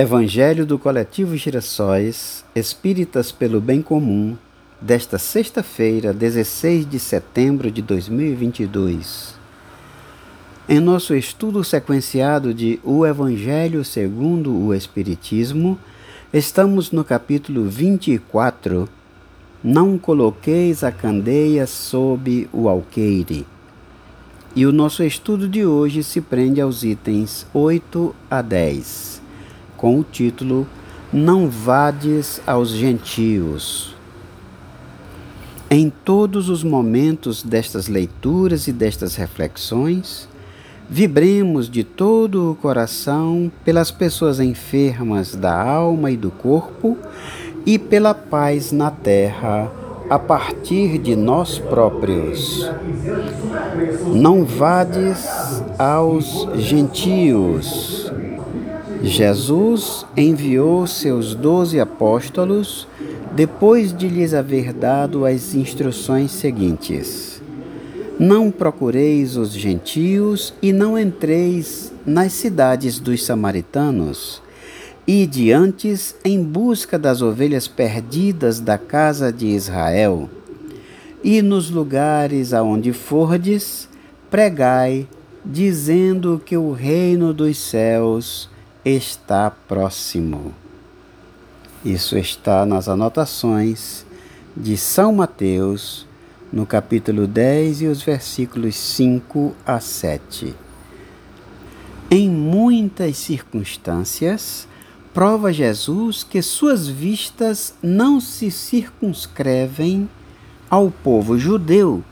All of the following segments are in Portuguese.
Evangelho do Coletivo Girassóis Espíritas pelo Bem Comum, desta sexta-feira, 16 de setembro de 2022. Em nosso estudo sequenciado de O Evangelho segundo o Espiritismo, estamos no capítulo 24. Não coloqueis a candeia sob o alqueire. E o nosso estudo de hoje se prende aos itens 8 a 10 com o título Não Vades aos Gentios. Em todos os momentos destas leituras e destas reflexões, vibremos de todo o coração pelas pessoas enfermas da alma e do corpo e pela paz na terra a partir de nós próprios. Não vades aos gentios Jesus enviou seus doze apóstolos depois de lhes haver dado as instruções seguintes: Não procureis os gentios e não entreis nas cidades dos samaritanos, e diantes em busca das ovelhas perdidas da casa de Israel. E nos lugares aonde fordes, pregai, dizendo que o reino dos céus está próximo. Isso está nas anotações de São Mateus, no capítulo 10 e os versículos 5 a 7. Em muitas circunstâncias, prova Jesus que suas vistas não se circunscrevem ao povo judeu,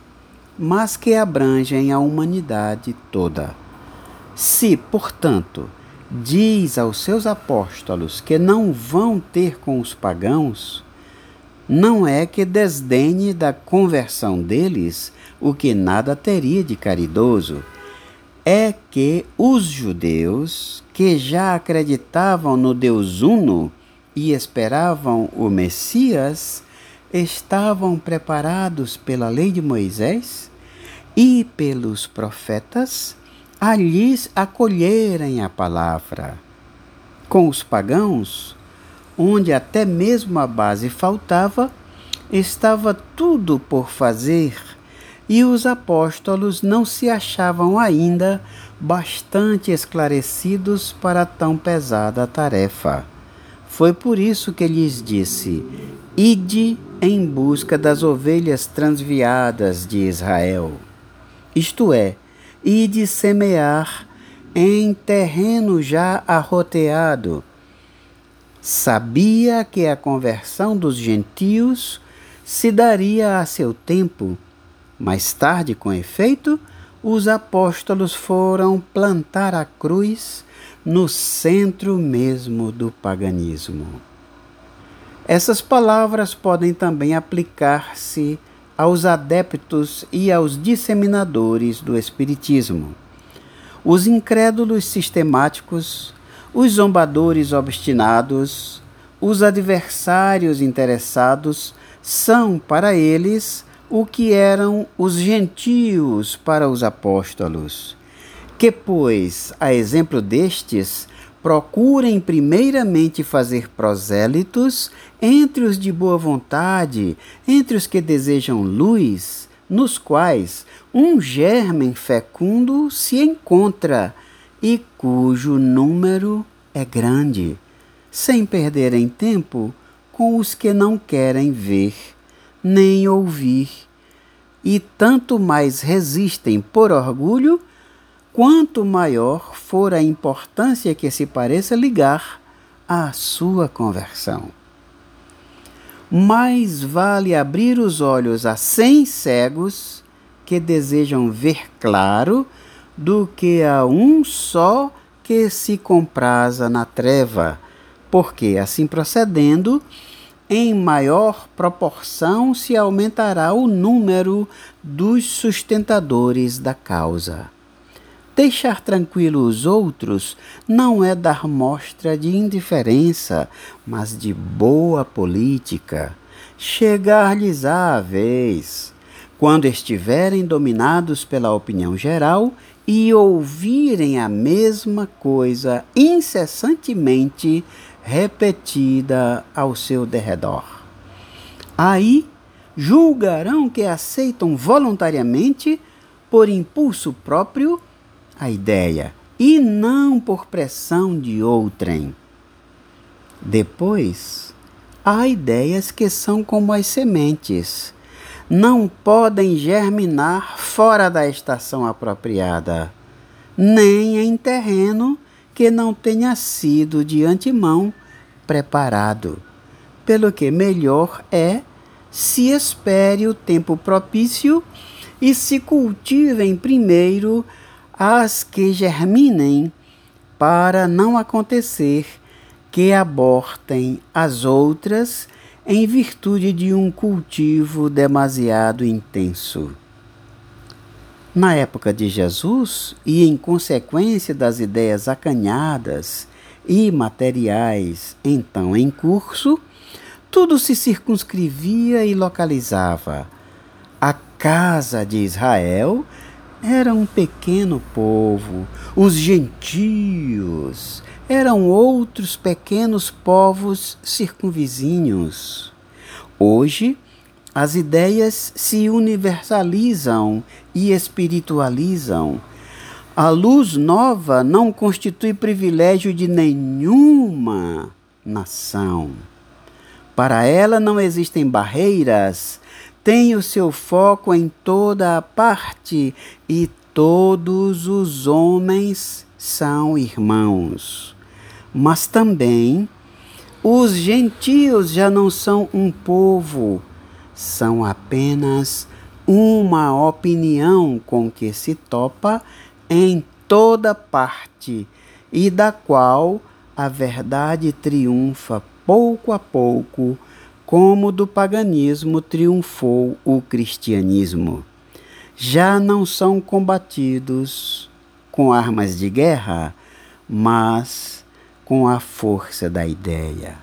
mas que abrangem a humanidade toda. Se, portanto, diz aos seus apóstolos que não vão ter com os pagãos, não é que desdenhe da conversão deles o que nada teria de caridoso, é que os judeus, que já acreditavam no Deus Uno e esperavam o Messias, estavam preparados pela lei de Moisés e pelos profetas a lhes acolherem a palavra. Com os pagãos, onde até mesmo a base faltava, estava tudo por fazer e os apóstolos não se achavam ainda bastante esclarecidos para tão pesada tarefa. Foi por isso que lhes disse: Ide em busca das ovelhas transviadas de Israel. Isto é, e de semear em terreno já arroteado. Sabia que a conversão dos gentios se daria a seu tempo. Mais tarde, com efeito, os apóstolos foram plantar a cruz no centro mesmo do paganismo. Essas palavras podem também aplicar-se aos adeptos e aos disseminadores do Espiritismo. Os incrédulos sistemáticos, os zombadores obstinados, os adversários interessados são para eles o que eram os gentios para os apóstolos. Que, pois, a exemplo destes, procurem primeiramente fazer prosélitos entre os de boa vontade, entre os que desejam luz, nos quais um germen fecundo se encontra e cujo número é grande, sem perderem tempo com os que não querem ver nem ouvir, e tanto mais resistem por orgulho quanto maior for a importância que se pareça ligar à sua conversão. Mais vale abrir os olhos a cem cegos que desejam ver claro do que a um só que se compraza na treva, porque, assim procedendo, em maior proporção se aumentará o número dos sustentadores da causa. Deixar tranquilo os outros não é dar mostra de indiferença, mas de boa política. Chegar-lhes à vez. Quando estiverem dominados pela opinião geral, e ouvirem a mesma coisa incessantemente repetida ao seu derredor. Aí julgarão que aceitam voluntariamente, por impulso próprio, a ideia, e não por pressão de outrem. Depois, há ideias que são como as sementes, não podem germinar fora da estação apropriada, nem em terreno que não tenha sido de antemão preparado. Pelo que melhor é se espere o tempo propício e se cultivem primeiro as que germinem, para não acontecer que abortem as outras em virtude de um cultivo demasiado intenso. Na época de Jesus, e em consequência das ideias acanhadas e materiais então em curso, tudo se circunscrevia e localizava. A casa de Israel era um pequeno povo, os gentios eram outros pequenos povos circunvizinhos. Hoje, as ideias se universalizam e espiritualizam. A luz nova não constitui privilégio de nenhuma nação. Para ela não existem barreiras, tem o seu foco em toda a parte e todos os homens são irmãos. Mas também os gentios já não são um povo, são apenas uma opinião com que se topa em toda parte e da qual a verdade triunfa pouco a pouco, como do paganismo triunfou o cristianismo. Já não são combatidos com armas de guerra, mas com a força da ideia.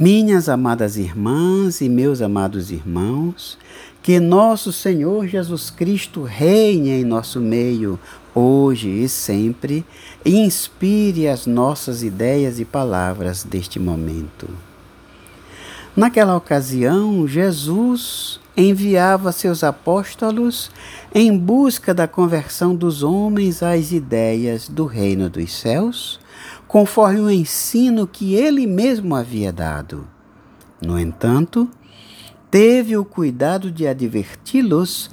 Minhas amadas irmãs e meus amados irmãos, que nosso Senhor Jesus Cristo reine em nosso meio, hoje e sempre, e inspire as nossas ideias e palavras deste momento. Naquela ocasião, Jesus enviava seus apóstolos em busca da conversão dos homens às ideias do reino dos céus, conforme o ensino que ele mesmo havia dado. No entanto, teve o cuidado de adverti-los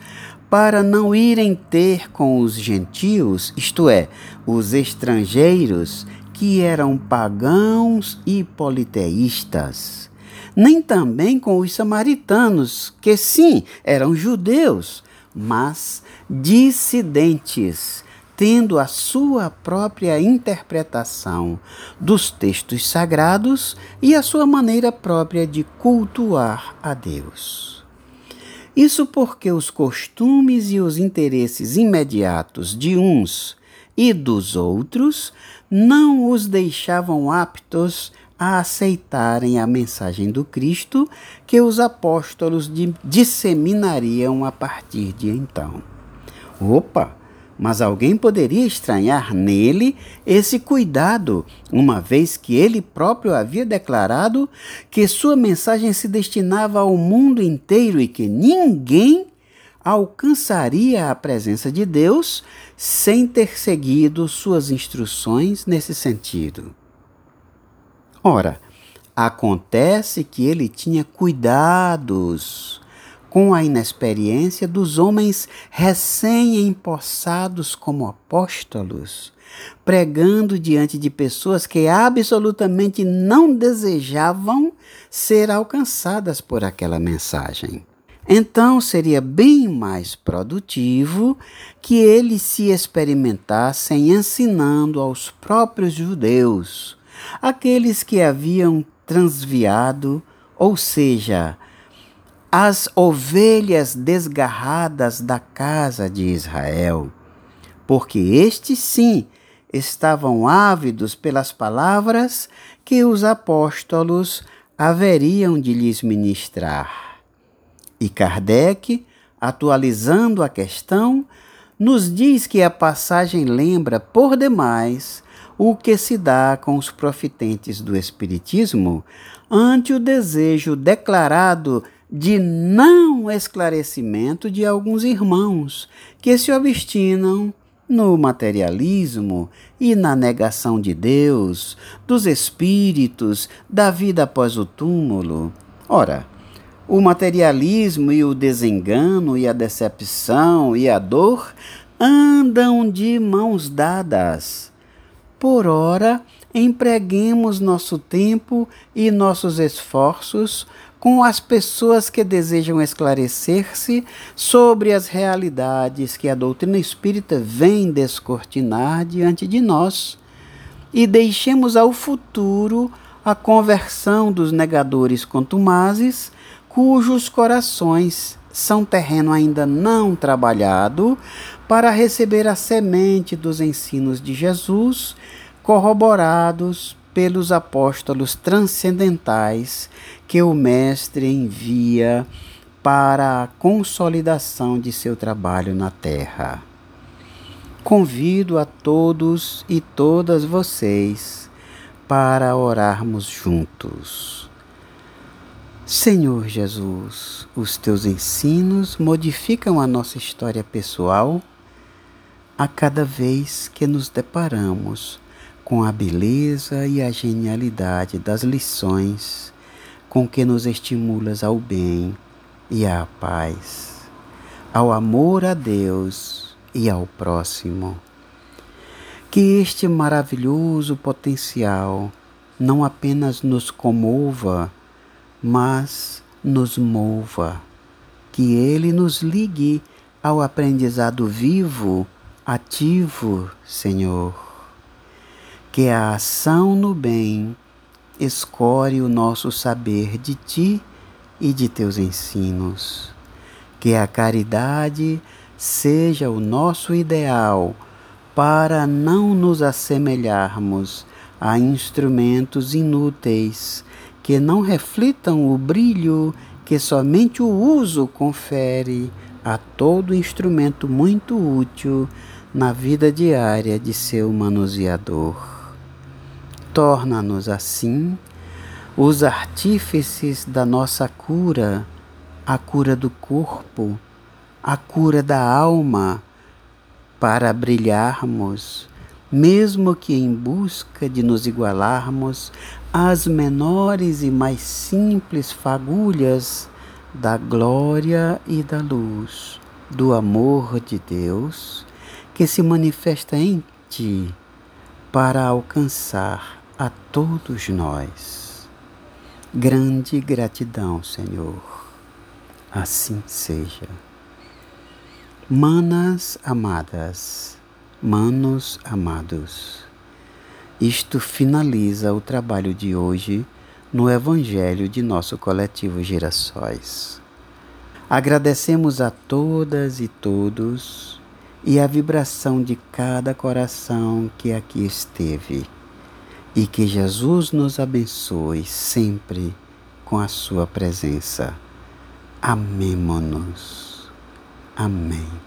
para não irem ter com os gentios, isto é, os estrangeiros, que eram pagãos e politeístas, nem também com os samaritanos, que sim, eram judeus, mas dissidentes, tendo a sua própria interpretação dos textos sagrados e a sua maneira própria de cultuar a Deus. Isso porque os costumes e os interesses imediatos de uns e dos outros não os deixavam aptos a aceitarem a mensagem do Cristo que os apóstolos disseminariam a partir de então. Opa! Mas alguém poderia estranhar nele esse cuidado, uma vez que ele próprio havia declarado que sua mensagem se destinava ao mundo inteiro e que ninguém alcançaria a presença de Deus sem ter seguido suas instruções nesse sentido. Ora, acontece que ele tinha cuidados com a inexperiência dos homens recém-empossados como apóstolos, pregando diante de pessoas que absolutamente não desejavam ser alcançadas por aquela mensagem. Então seria bem mais produtivo que eles se experimentassem ensinando aos próprios judeus aqueles que haviam transviado, ou seja, as ovelhas desgarradas da casa de Israel, porque estes sim estavam ávidos pelas palavras que os apóstolos haveriam de lhes ministrar. E Kardec, atualizando a questão, nos diz que a passagem lembra, por demais, o que se dá com os profitentes do Espiritismo ante o desejo declarado de não esclarecimento de alguns irmãos que se obstinam no materialismo e na negação de Deus, dos espíritos, da vida após o túmulo. Ora, o materialismo e o desengano e a decepção e a dor andam de mãos dadas. Por ora, empreguemos nosso tempo e nossos esforços com as pessoas que desejam esclarecer-se sobre as realidades que a doutrina espírita vem descortinar diante de nós e deixemos ao futuro a conversão dos negadores contumazes, cujos corações são terreno ainda não trabalhado para receber a semente dos ensinos de Jesus, corroborados pelos apóstolos transcendentais que o Mestre envia para a consolidação de seu trabalho na terra. Convido a todos e todas vocês para orarmos juntos. Senhor Jesus, os teus ensinos modificam a nossa história pessoal a cada vez que nos deparamos com a beleza e a genialidade das lições com que nos estimulas ao bem e à paz, ao amor a Deus e ao próximo. Que este maravilhoso potencial não apenas nos comova, mas nos mova, que ele nos ligue ao aprendizado vivo, ativo, Senhor que a ação no bem escore o nosso saber de ti e de teus ensinos. Que a caridade seja o nosso ideal para não nos assemelharmos a instrumentos inúteis que não reflitam o brilho que somente o uso confere a todo instrumento muito útil na vida diária de seu manuseador torna-nos assim os artífices da nossa cura, a cura do corpo, a cura da alma, para brilharmos, mesmo que em busca de nos igualarmos às menores e mais simples fagulhas da glória e da luz, do amor de Deus que se manifesta em ti para alcançar a todos nós. Grande gratidão, Senhor. Assim seja. Manas amadas, manos amados, isto finaliza o trabalho de hoje no Evangelho de nosso coletivo Girassóis. Agradecemos a todas e todos e a vibração de cada coração que aqui esteve e que Jesus nos abençoe sempre com a sua presença. Amemo-nos. Amém.